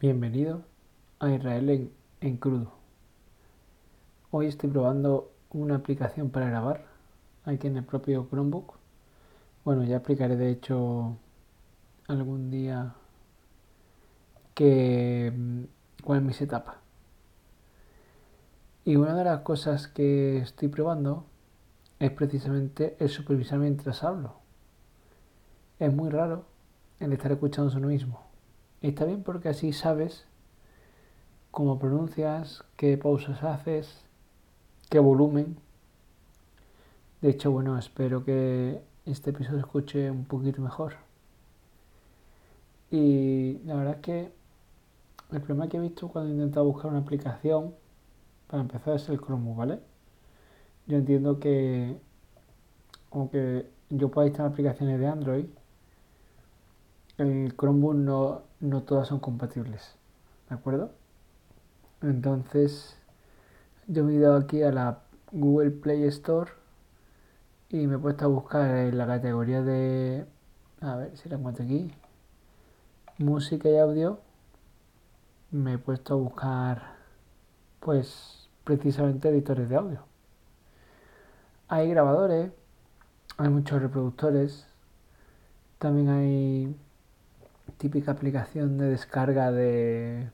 Bienvenido a Israel en, crudo. Hoy estoy probando una aplicación para grabar aquí en el propio Chromebook. Bueno, ya explicaré de hecho algún día que, mm, cuál es mi setup. Y una de las cosas que estoy probando es precisamente el supervisar mientras hablo. Es muy raro el estar escuchando uno mismo. Está bien porque así sabes cómo pronuncias, qué pausas haces, qué volumen. De hecho, bueno, espero que este episodio escuche un poquito mejor. Y la verdad es que el problema que he visto cuando he intentado buscar una aplicación, para empezar, es el Chromebook, ¿vale? Yo entiendo que, aunque yo pueda instalar aplicaciones de Android, el Chromebook no, no todas son compatibles. ¿De acuerdo? Entonces, yo me he ido aquí a la Google Play Store y me he puesto a buscar en la categoría de. A ver si la encuentro aquí. Música y audio. Me he puesto a buscar, pues, precisamente editores de audio. Hay grabadores, hay muchos reproductores, también hay típica aplicación de descarga de,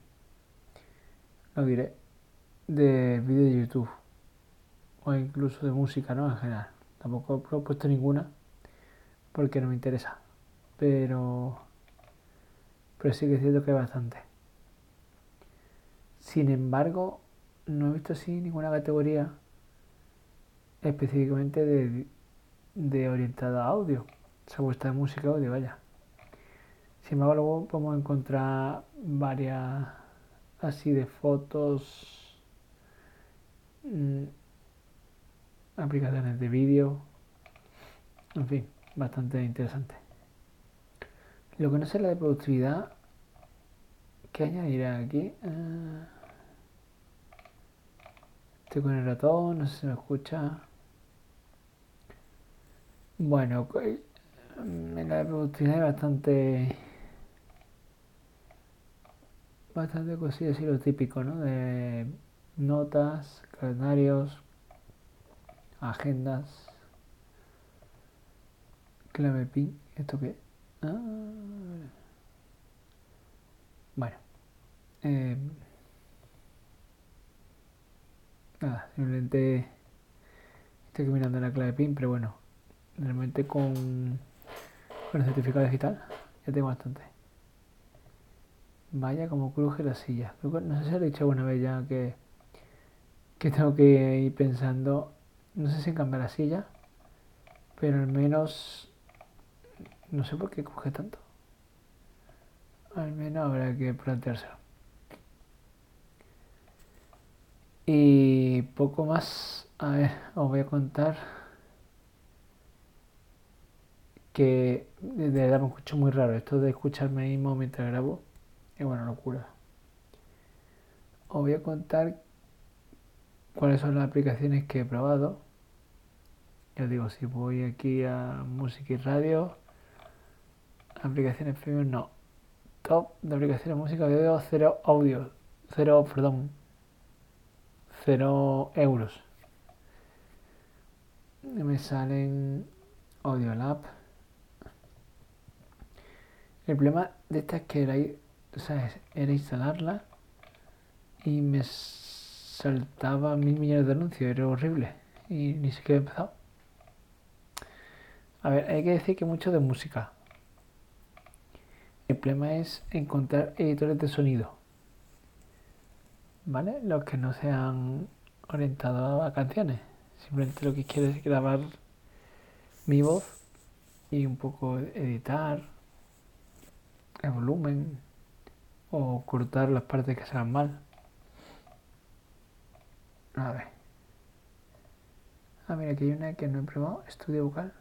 lo diré, de vídeo de YouTube o incluso de música, ¿no? En general. Tampoco he puesto ninguna porque no me interesa, pero, pero sí que es cierto que hay bastante. Sin embargo, no he visto así ninguna categoría específicamente de, de orientada a audio. Se ha puesto de música audio, vaya. Sin embargo, luego podemos encontrar varias así de fotos, mmm, aplicaciones de vídeo, en fin, bastante interesante. Lo que no sé la de productividad, ¿qué añadiré aquí? Uh, estoy con el ratón, no sé si me escucha. Bueno, en la de productividad es bastante bastante cosillas y lo típico, ¿no? De notas, calendarios, agendas, clave PIN, ¿esto qué? Ah, bueno, eh, nada, simplemente estoy mirando la clave PIN, pero bueno, realmente con, con el certificado digital ya tengo bastante. Vaya como cruje la silla. No sé si lo he dicho alguna vez ya que, que tengo que ir pensando, no sé si cambiar la silla, pero al menos no sé por qué cruje tanto. Al menos habrá que planteárselo. Y poco más, a ver, os voy a contar que de verdad me escucho muy raro esto de escucharme mismo mientras grabo es una locura. Os voy a contar cuáles son las aplicaciones que he probado. Ya digo, si voy aquí a música y radio, aplicaciones premium no. Top de aplicaciones música audio, cero audio, cero, perdón, cero euros. Me salen Audiolab. El problema de esta es que la o sea, era instalarla y me saltaba mil millones de anuncios, era horrible y ni siquiera he empezado. A ver, hay que decir que mucho de música. El problema es encontrar editores de sonido. ¿Vale? Los que no sean orientados a canciones. Simplemente lo que quiero es grabar mi voz y un poco editar el volumen, o cortar las partes que sean mal. A ver. Ah, mira, aquí hay una que no he probado. Estudio vocal.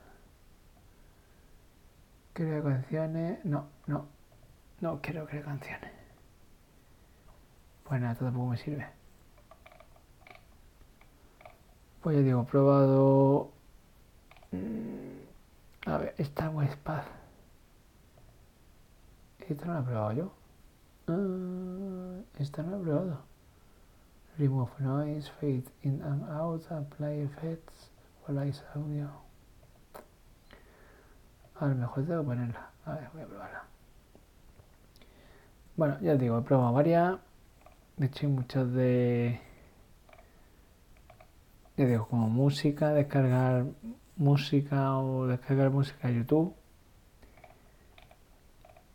Crea canciones. No, no. No quiero crear canciones. Pues nada, tampoco me sirve. Pues ya digo, he probado. Mm, a ver, esta Westpath. Esta no la he probado yo. Ah, Esta no he probado. Remove noise, fade in and out, apply effects, equalize audio. A lo mejor tengo que ponerla. A ver, voy a probarla. Bueno, ya os digo, he probado varias. De hecho, hay muchas de. Ya digo, como música, descargar música o descargar música de YouTube.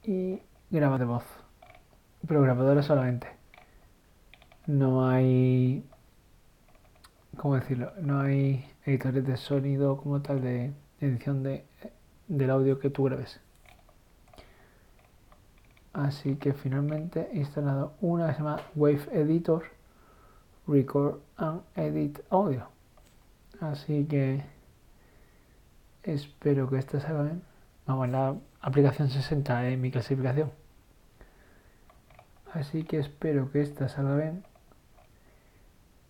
Y grabar de voz. Pero grabadora solamente. No hay. ¿Cómo decirlo? No hay editores de sonido como tal de edición de, del audio que tú grabes. Así que finalmente he instalado una que se llama Wave Editor Record and Edit Audio. Así que espero que esta salga bien. Vamos, la aplicación 60 en mi clasificación. Así que espero que esta salga bien.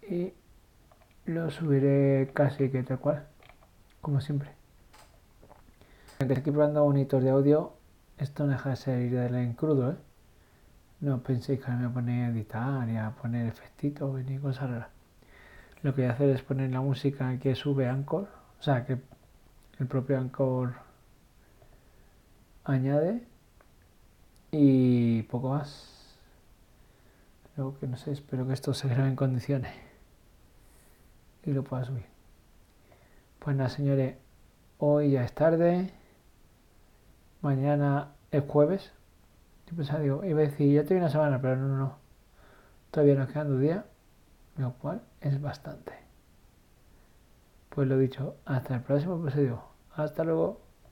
Y lo subiré casi que tal cual, como siempre. Estoy probando editor de audio esto no deja de ser ir en crudo, ¿eh? No penséis que me voy a poner a editar y a poner efectitos ni cosas raras. Lo que voy a hacer es poner la música que sube Anchor, o sea, que el propio Anchor añade y poco más. Que no sé, espero que esto se grabe en condiciones y lo pueda subir. Pues nada, señores, hoy ya es tarde. Mañana es jueves. Yo pensaba, digo, iba a decir, ya tengo una semana, pero no, no, no. Todavía nos quedan dos días, lo cual es bastante. Pues lo dicho, hasta el próximo episodio. Hasta luego.